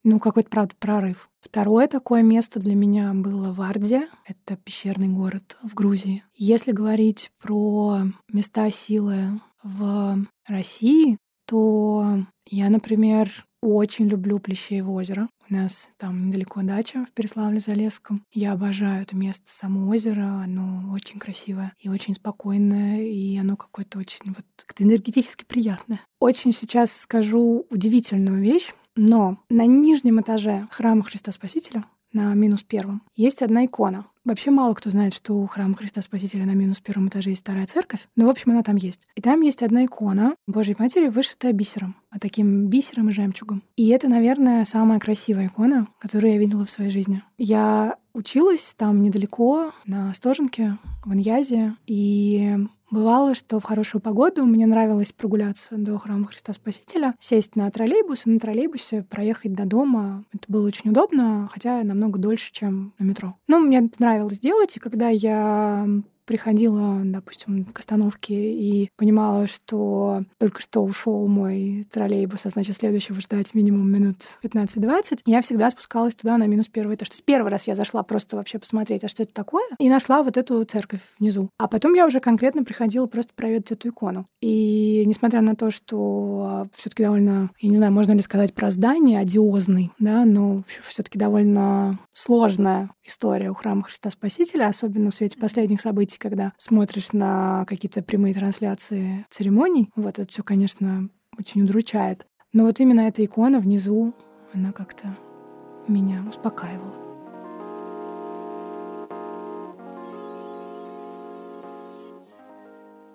ну, какой-то, правда, прорыв. Второе такое место для меня было Вардия. Это пещерный город в Грузии. Если говорить про места силы в России, то я, например, очень люблю Плещеево озеро. У нас там недалеко дача в Переславле-Залесском. Я обожаю это место, само озеро. Оно очень красивое и очень спокойное, и оно какое-то очень вот как-то энергетически приятное. Очень сейчас скажу удивительную вещь, но на нижнем этаже храма Христа Спасителя на минус первом есть одна икона. Вообще мало кто знает, что у храма Христа Спасителя на минус первом этаже есть старая церковь, но, в общем, она там есть. И там есть одна икона Божьей Матери, вышитая бисером, а таким бисером и жемчугом. И это, наверное, самая красивая икона, которую я видела в своей жизни. Я училась там недалеко, на Стоженке, в Иньязе, и Бывало, что в хорошую погоду мне нравилось прогуляться до храма Христа Спасителя, сесть на троллейбус и на троллейбусе проехать до дома. Это было очень удобно, хотя намного дольше, чем на метро. Но мне это нравилось делать, и когда я приходила, допустим, к остановке и понимала, что только что ушел мой троллейбус, а значит, следующего ждать минимум минут 15-20, я всегда спускалась туда на минус первый этаж. То есть первый раз я зашла просто вообще посмотреть, а что это такое, и нашла вот эту церковь внизу. А потом я уже конкретно приходила просто проведать эту икону. И несмотря на то, что все таки довольно, я не знаю, можно ли сказать про здание одиозный, да, но все таки довольно сложная история у храма Христа Спасителя, особенно в свете последних событий, когда смотришь на какие-то прямые трансляции церемоний. Вот это все, конечно, очень удручает. Но вот именно эта икона внизу, она как-то меня успокаивала.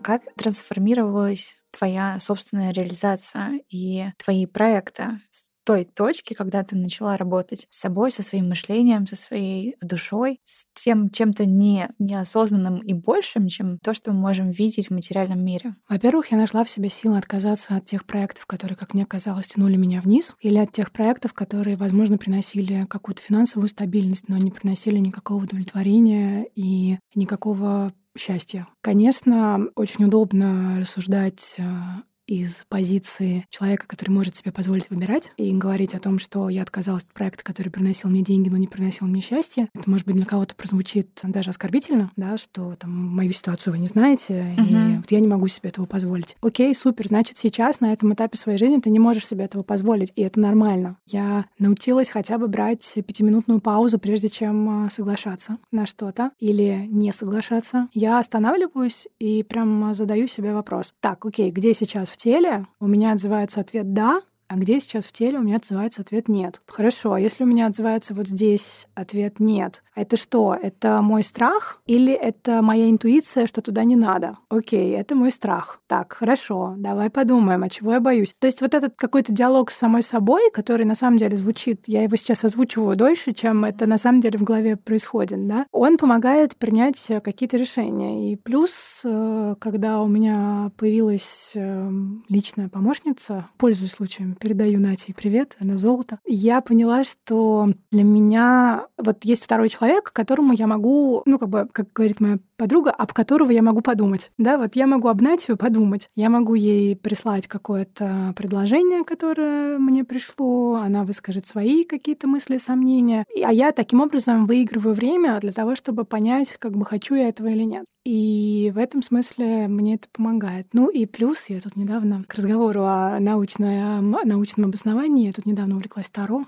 Как трансформировалась твоя собственная реализация и твои проекты с той точки, когда ты начала работать с собой, со своим мышлением, со своей душой, с тем чем-то не, неосознанным и большим, чем то, что мы можем видеть в материальном мире? Во-первых, я нашла в себе силы отказаться от тех проектов, которые, как мне казалось, тянули меня вниз, или от тех проектов, которые, возможно, приносили какую-то финансовую стабильность, но не приносили никакого удовлетворения и никакого счастья. Конечно, очень удобно рассуждать а, из позиции человека, который может себе позволить выбирать, и говорить о том, что я отказалась от проекта, который приносил мне деньги, но не приносил мне счастье. Это, может быть, для кого-то прозвучит даже оскорбительно, да, что там мою ситуацию вы не знаете, uh-huh. и вот я не могу себе этого позволить. Окей, супер, значит, сейчас на этом этапе своей жизни ты не можешь себе этого позволить, и это нормально. Я научилась хотя бы брать пятиминутную паузу, прежде чем а, соглашаться на что-то или не соглашаться. Я останавливаюсь и прям задаю себе вопрос. Так, окей, где сейчас в теле у меня отзывается ответ «да», а где сейчас в теле у меня отзывается ответ «нет». Хорошо, а если у меня отзывается вот здесь ответ «нет», это что? Это мой страх или это моя интуиция, что туда не надо? Окей, это мой страх. Так, хорошо, давай подумаем, а чего я боюсь? То есть вот этот какой-то диалог с самой собой, который на самом деле звучит, я его сейчас озвучиваю дольше, чем это на самом деле в голове происходит, да, он помогает принять какие-то решения. И плюс, э, когда у меня появилась эм, личная помощница, пользуясь случаем, передаю Нате привет, она золото. Я поняла, что для меня вот есть второй человек, которому я могу, ну, как бы, как говорит моя подруга, об которого я могу подумать. Да, вот я могу об Натью подумать. Я могу ей прислать какое-то предложение, которое мне пришло, она выскажет свои какие-то мысли, сомнения. А я таким образом выигрываю время для того, чтобы понять, как бы хочу я этого или нет. И в этом смысле мне это помогает. Ну и плюс я тут недавно к разговору о научном, научном обосновании, я тут недавно увлеклась Таро.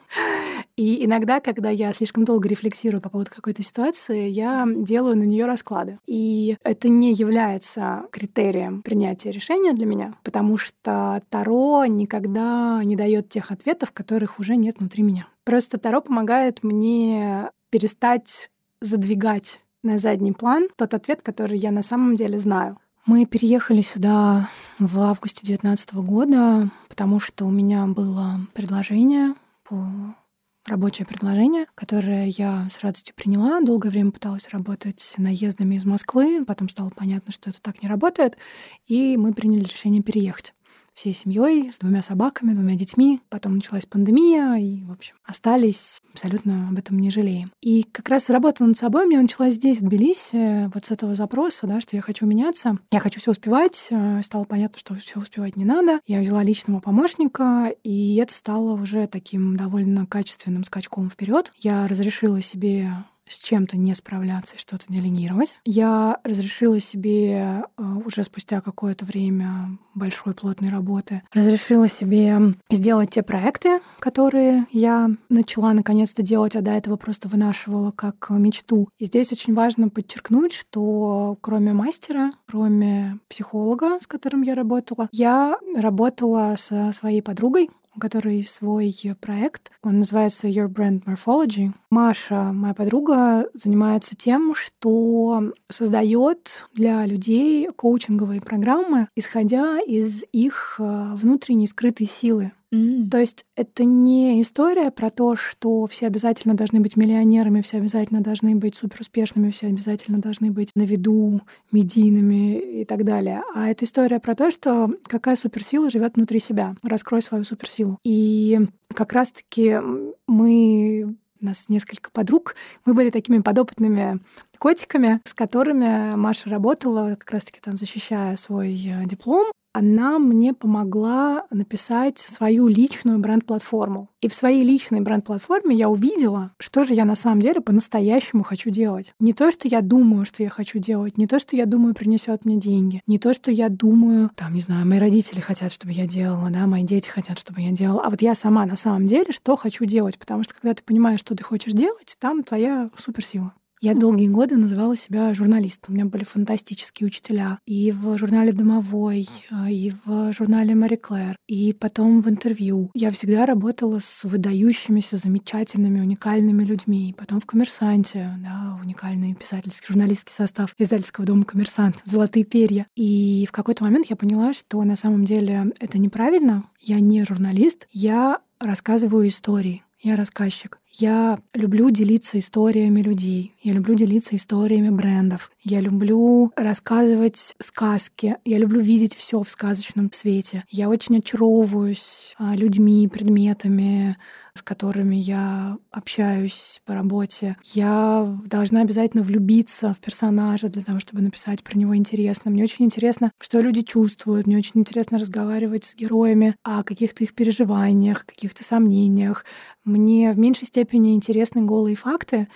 И иногда, когда я слишком долго рефлексирую по поводу какой-то ситуации, я делаю на нее расклады. И это не является критерием принятия решения для меня, потому что Таро никогда не дает тех ответов, которых уже нет внутри меня. Просто Таро помогает мне перестать задвигать на задний план тот ответ, который я на самом деле знаю. Мы переехали сюда в августе 2019 года, потому что у меня было предложение по рабочее предложение, которое я с радостью приняла. Долгое время пыталась работать наездами из Москвы, потом стало понятно, что это так не работает, и мы приняли решение переехать всей семьей, с двумя собаками, двумя детьми. Потом началась пандемия, и, в общем, остались абсолютно об этом не жалеем. И как раз работа над собой мне началась здесь, в Тбилиси, вот с этого запроса, да, что я хочу меняться, я хочу все успевать. Э, стало понятно, что все успевать не надо. Я взяла личного помощника, и это стало уже таким довольно качественным скачком вперед. Я разрешила себе с чем-то не справляться и что-то делегировать. Я разрешила себе э, уже спустя какое-то время большой плотной работы, разрешила себе сделать те проекты, которые я начала наконец-то делать, а до этого просто вынашивала как мечту. И здесь очень важно подчеркнуть, что кроме мастера, кроме психолога, с которым я работала, я работала со своей подругой, у которой свой проект. Он называется Your Brand Morphology. Маша, моя подруга, занимается тем, что создает для людей коучинговые программы, исходя из их э, внутренней скрытой силы. То есть это не история про то, что все обязательно должны быть миллионерами, все обязательно должны быть суперуспешными, все обязательно должны быть на виду, медийными и так далее. А это история про то, что какая суперсила живет внутри себя. Раскрой свою суперсилу. И как раз-таки мы у нас несколько подруг. Мы были такими подопытными котиками, с которыми Маша работала, как раз-таки там защищая свой э, диплом она мне помогла написать свою личную бренд-платформу. И в своей личной бренд-платформе я увидела, что же я на самом деле по-настоящему хочу делать. Не то, что я думаю, что я хочу делать, не то, что я думаю, принесет мне деньги, не то, что я думаю, там, не знаю, мои родители хотят, чтобы я делала, да, мои дети хотят, чтобы я делала, а вот я сама на самом деле что хочу делать, потому что когда ты понимаешь, что ты хочешь делать, там твоя суперсила. Я долгие годы называла себя журналистом. У меня были фантастические учителя и в журнале «Домовой», а, и в журнале «Мари Клэр», и потом в интервью. Я всегда работала с выдающимися, замечательными, уникальными людьми. И потом в «Коммерсанте», да, уникальный писательский, журналистский состав издательского дома «Коммерсант», «Золотые перья». И в какой-то момент я поняла, что на самом деле это неправильно. Я не журналист, я рассказываю истории. Я рассказчик. Я люблю делиться историями людей. Я люблю делиться историями брендов. Я люблю рассказывать сказки. Я люблю видеть все в сказочном свете. Я очень очаровываюсь а, людьми, предметами, с которыми я общаюсь по работе. Я должна обязательно влюбиться в персонажа для того, чтобы написать про него интересно. Мне очень интересно, что люди чувствуют. Мне очень интересно разговаривать с героями о каких-то их переживаниях, каких-то сомнениях. Мне в меньшей степени интересны голые факты.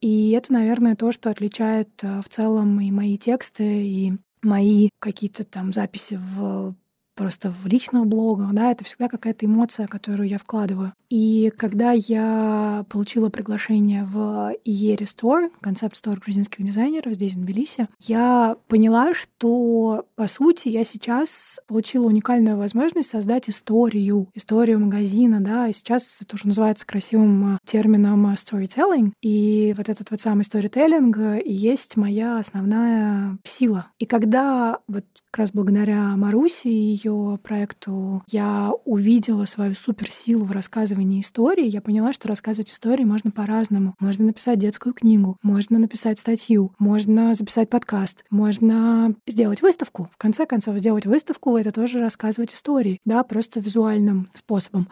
И это, наверное, то, что отличает э, в целом и мои тексты, и мои какие-то там записи в просто в личных блогах, да, это всегда какая-то эмоция, которую я вкладываю. И когда я получила приглашение в Иере Store, концепт-стор грузинских дизайнеров здесь, в Тбилиси, я поняла, что, по сути, я сейчас получила уникальную возможность создать историю, историю магазина, да, и сейчас это уже называется красивым термином storytelling, и вот этот вот самый storytelling и есть моя основная сила. И когда вот как раз благодаря Маруси и ее проекту я увидела свою суперсилу в рассказывании истории, я поняла, что рассказывать истории можно по-разному. Можно написать детскую книгу, можно написать статью, можно записать подкаст, можно сделать выставку. В конце концов, сделать выставку — это тоже рассказывать истории, да, просто визуальным способом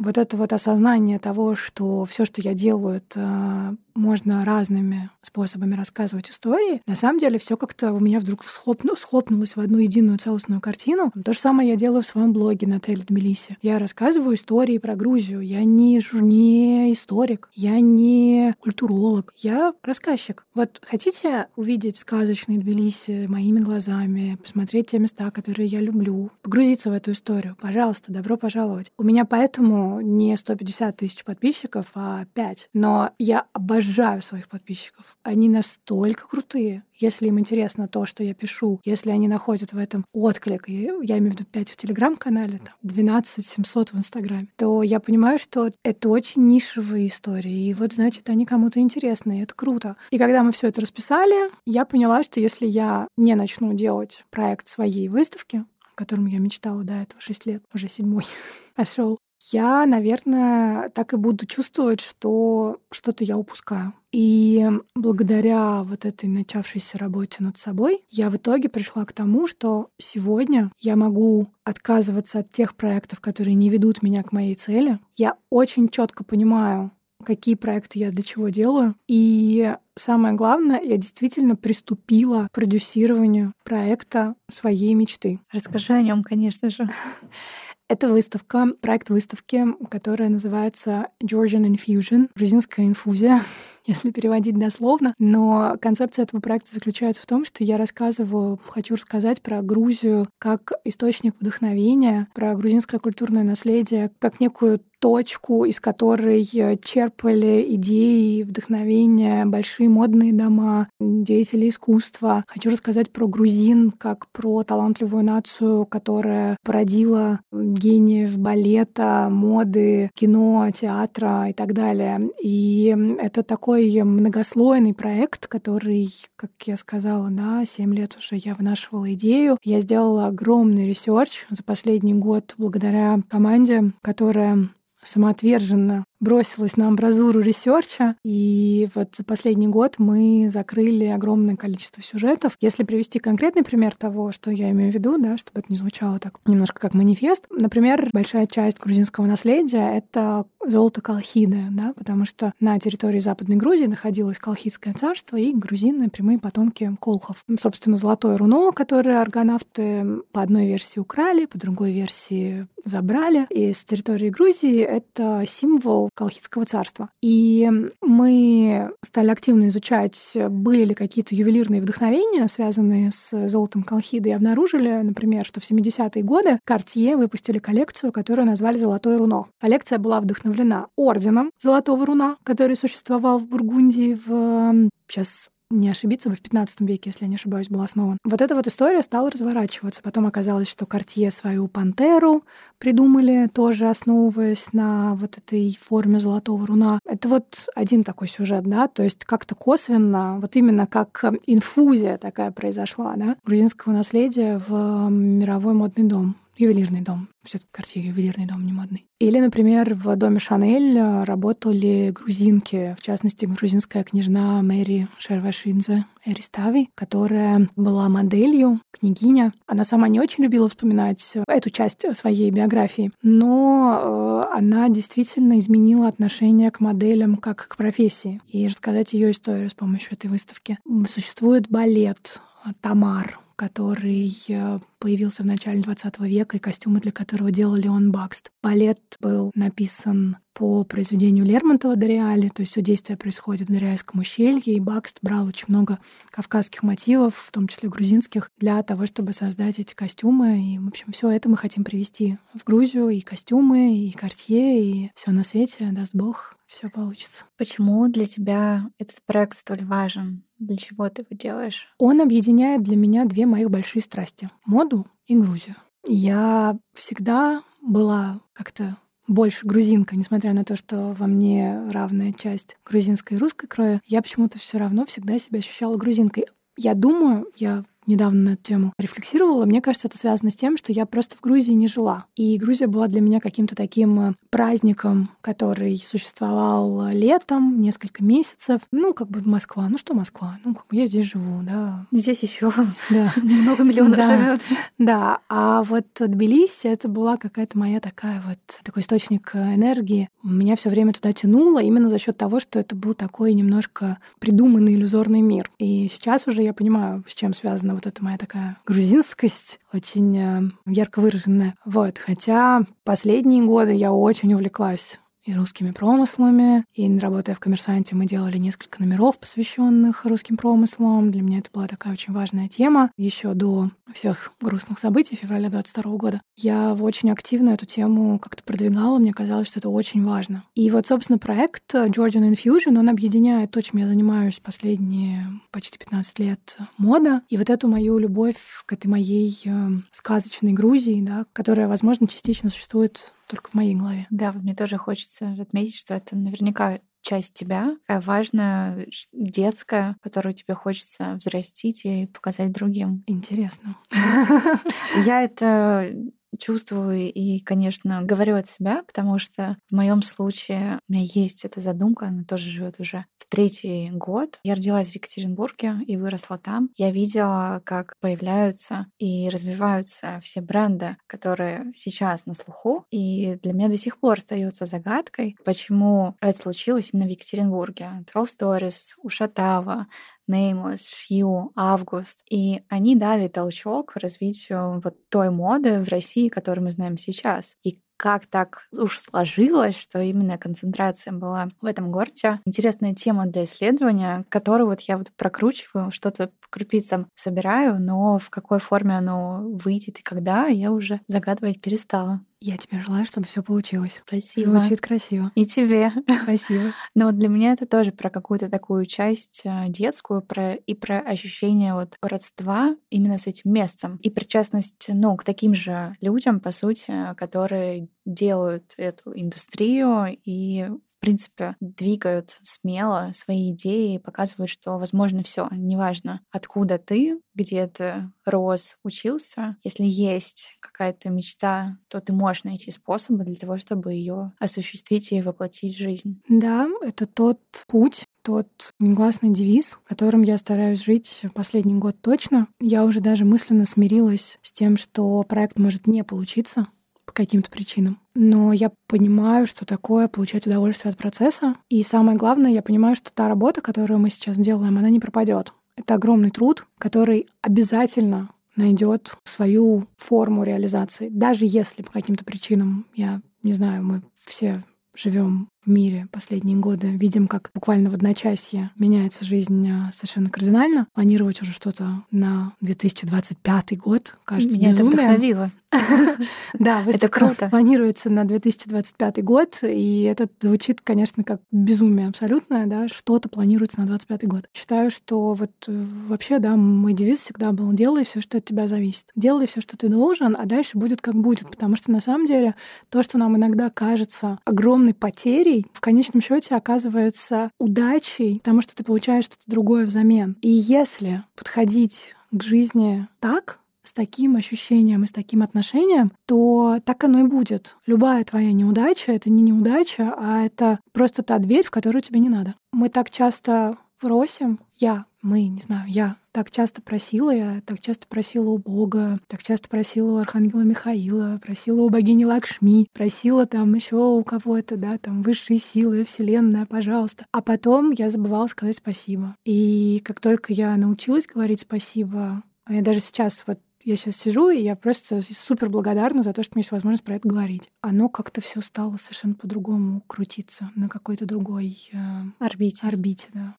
вот это вот осознание того, что все, что я делаю, это можно разными способами рассказывать истории. На самом деле все как-то у меня вдруг схлопну, схлопнулось в одну единую целостную картину. То же самое я делаю в своем блоге на Теле Тбилиси. Я рассказываю истории про Грузию. Я не, не историк, я не культуролог, я рассказчик. Вот хотите увидеть сказочный Тбилиси моими глазами, посмотреть те места, которые я люблю, погрузиться в эту историю? Пожалуйста, добро пожаловать. У меня поэтому не 150 тысяч подписчиков, а 5. Но я обожаю своих подписчиков. Они настолько крутые. Если им интересно то, что я пишу, если они находят в этом отклик, и я имею в виду 5 в Телеграм-канале, там, 12 700 в Инстаграме, то я понимаю, что это очень нишевые истории. И вот, значит, они кому-то интересны, и это круто. И когда мы все это расписали, я поняла, что если я не начну делать проект своей выставки, о котором я мечтала до этого 6 лет, уже седьмой пошел, я, наверное, так и буду чувствовать, что что-то я упускаю. И благодаря вот этой начавшейся работе над собой, я в итоге пришла к тому, что сегодня я могу отказываться от тех проектов, которые не ведут меня к моей цели. Я очень четко понимаю, какие проекты я для чего делаю. И самое главное, я действительно приступила к продюсированию проекта своей мечты. Расскажи о нем, конечно же. Это выставка, проект выставки, которая называется Georgian Infusion, грузинская инфузия, если переводить дословно. Но концепция этого проекта заключается в том, что я рассказываю, хочу рассказать про Грузию как источник вдохновения, про грузинское культурное наследие, как некую точку, из которой э, черпали идеи, вдохновения большие модные дома, деятели искусства. Хочу рассказать про грузин как про талантливую нацию, которая породила гениев балета, моды, кино, театра и так далее. И это такой многослойный проект, который, как я сказала, да, 7 лет уже я вынашивала идею. Я сделала огромный research за последний год благодаря команде, которая самоотверженно бросилась на амбразуру research а, и вот за последний год мы закрыли огромное количество сюжетов. Если привести конкретный пример того, что я имею в виду, да, чтобы это не звучало так немножко как манифест, например, большая часть грузинского наследия — это золото Колхиды, да, потому что на территории Западной Грузии находилось Колхидское царство и грузины — прямые потомки колхов. Собственно, золотое руно, которое аргонавты по одной версии украли, по другой версии забрали из территории Грузии, это символ Колхидского царства. И мы стали активно изучать, были ли какие-то ювелирные вдохновения, связанные с золотом Колхида, и обнаружили, например, что в 70-е годы Cartier выпустили коллекцию, которую назвали «Золотое руно». Коллекция была вдохновлена орденом Золотого руна, который существовал в Бургундии в сейчас не ошибиться в 15 веке, если я не ошибаюсь, был основан. Вот эта вот история стала разворачиваться. Потом оказалось, что Кортье свою пантеру придумали, тоже основываясь на вот этой форме золотого руна. Это вот один такой сюжет, да, то есть как-то косвенно, вот именно как инфузия такая произошла, да, грузинского наследия в мировой модный дом ювелирный дом. Все-таки Cartier ювелирный дом, не модный. Или, например, в доме Шанель работали грузинки, в частности, грузинская княжна Мэри Шервашинзе Эристави, которая была моделью, княгиня. Она сама не очень любила вспоминать эту часть своей биографии, но э, она действительно изменила отношение к моделям как к профессии. И рассказать ее историю с помощью этой выставки. Существует балет Тамар, который э, появился в начале 20 века и костюмы для которого делал Леон Бакст. Балет был написан по произведению Лермонтова Дориали, то есть все действие происходит в Дориальском ущелье, и Бакст брал очень много кавказских мотивов, в том числе грузинских, для того, чтобы создать эти костюмы. И, в общем, все это мы хотим привести в Грузию, и костюмы, и картье, и все на свете, даст Бог, все получится. Почему для тебя этот проект столь важен? Для чего ты его делаешь? Он объединяет для меня две моих большие страсти — моду и Грузию. Я всегда была как-то больше грузинка, несмотря на то, что во мне равная часть грузинской и русской крови, я почему-то все равно всегда себя ощущала грузинкой. Я думаю, я недавно на эту тему рефлексировала. Мне кажется, это связано с тем, что я просто в Грузии не жила. И Грузия была для меня каким-то таким э, праздником, который существовал летом, несколько месяцев. Ну, как бы Москва. Ну что Москва? Ну, как бы я здесь живу, да. Здесь еще да. много миллионов да. живет. Да. А вот Тбилиси это была какая-то моя такая вот такой источник энергии. Меня все время туда тянуло именно за счет того, что это был такой немножко придуманный иллюзорный мир. И сейчас уже я понимаю, с чем связано вот эта моя такая грузинскость, очень э, ярко выраженная. Вот. Хотя последние годы я очень увлеклась и русскими промыслами. И работая в «Коммерсанте», мы делали несколько номеров, посвященных русским промыслам. Для меня это была такая очень важная тема. Еще до всех грустных событий февраля 22 года я очень активно эту тему как-то продвигала. Мне казалось, что это очень важно. И вот, собственно, проект Georgian Infusion, он объединяет то, чем я занимаюсь последние почти 15 лет мода, и вот эту мою любовь к этой моей э, сказочной Грузии, да, которая, возможно, частично существует только в моей голове. Да, мне тоже хочется отметить, что это наверняка часть тебя, такая важная, детская, которую тебе хочется взрастить и показать другим. Интересно. Я это чувствую и, конечно, говорю от себя, потому что в моем случае у меня есть эта задумка, она тоже живет уже третий год. Я родилась в Екатеринбурге и выросла там. Я видела, как появляются и развиваются все бренды, которые сейчас на слуху. И для меня до сих пор остается загадкой, почему это случилось именно в Екатеринбурге. 12 Stories, Ушатава, Nameless, Шью, Август. И они дали толчок развитию вот той моды в России, которую мы знаем сейчас. И как так уж сложилось, что именно концентрация была в этом городе. Интересная тема для исследования, которую вот я вот прокручиваю, что-то по крупицам собираю, но в какой форме оно выйдет и когда, я уже загадывать перестала. Я тебе желаю, чтобы все получилось. Спасибо. Звучит красиво. И тебе. Спасибо. Но вот для меня это тоже про какую-то такую часть э, детскую, про и про ощущение вот родства именно с этим местом и причастность, ну, к таким же людям, по сути, которые делают эту индустрию и в принципе, двигают смело свои идеи, показывают, что возможно все, неважно, откуда ты, где ты рос, учился. Если есть какая-то мечта, то ты можешь найти способы для того, чтобы ее осуществить и воплотить в жизнь. Да, это тот путь, тот негласный девиз, которым я стараюсь жить последний год точно. Я уже даже мысленно смирилась с тем, что проект может не получиться, по каким-то причинам. Но я понимаю, что такое получать удовольствие от процесса. И самое главное, я понимаю, что та работа, которую мы сейчас делаем, она не пропадет. Это огромный труд, который обязательно найдет свою форму реализации. Даже если по каким-то причинам, я не знаю, мы все живем в мире последние годы. Видим, как буквально в одночасье меняется жизнь а, совершенно кардинально. Планировать уже что-то на 2025 год, кажется, Меня безумием. это вдохновило. Да, это круто. Планируется на 2025 год, и это звучит, конечно, как безумие абсолютное, да, что-то планируется на 2025 год. Считаю, что вот э, вообще, да, мой девиз всегда был «делай все, что от тебя зависит». Делай все, что ты должен, а дальше будет как будет, потому что на самом деле то, что нам иногда кажется огромной потерей, в конечном счете оказывается удачей, потому что ты получаешь что-то другое взамен. И если подходить к жизни так, с таким ощущением и с таким отношением, то так оно и будет. Любая твоя неудача — это не неудача, а это просто та дверь, в которую тебе не надо. Мы так часто просим, я, мы, не знаю, я так часто просила, я так часто просила у Бога, так часто просила у Архангела Михаила, просила у богини Лакшми, просила там еще у кого-то, да, там высшие силы, вселенная, пожалуйста. А потом я забывала сказать спасибо. И как только я научилась говорить спасибо, а я даже сейчас вот я сейчас сижу, и я просто супер благодарна за то, что у меня есть возможность про это говорить. Оно как-то все стало совершенно по-другому крутиться на какой-то другой э, орбите. орбите, да.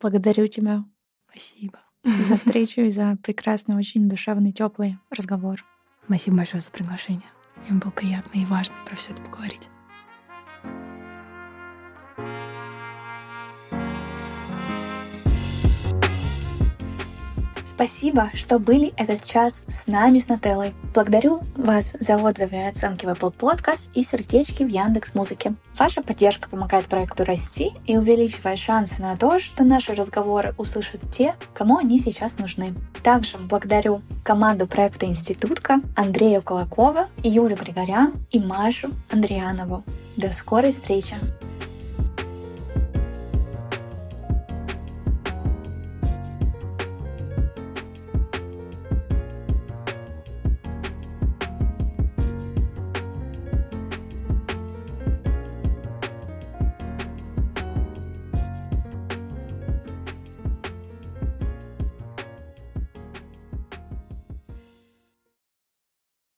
Благодарю тебя. Спасибо. За встречу и за прекрасный, очень душевный, теплый разговор. Спасибо большое за приглашение. Мне было приятно и важно про все это поговорить. Спасибо, что были этот час с нами, с Нателлой. Благодарю вас за отзывы и оценки в Apple Podcast и сердечки в Яндекс Музыке. Ваша поддержка помогает проекту расти и увеличивает шансы на то, что наши разговоры услышат те, кому они сейчас нужны. Также благодарю команду проекта Институтка, Андрея Колокова, Юлю Григорян и Машу Андрианову. До скорой встречи!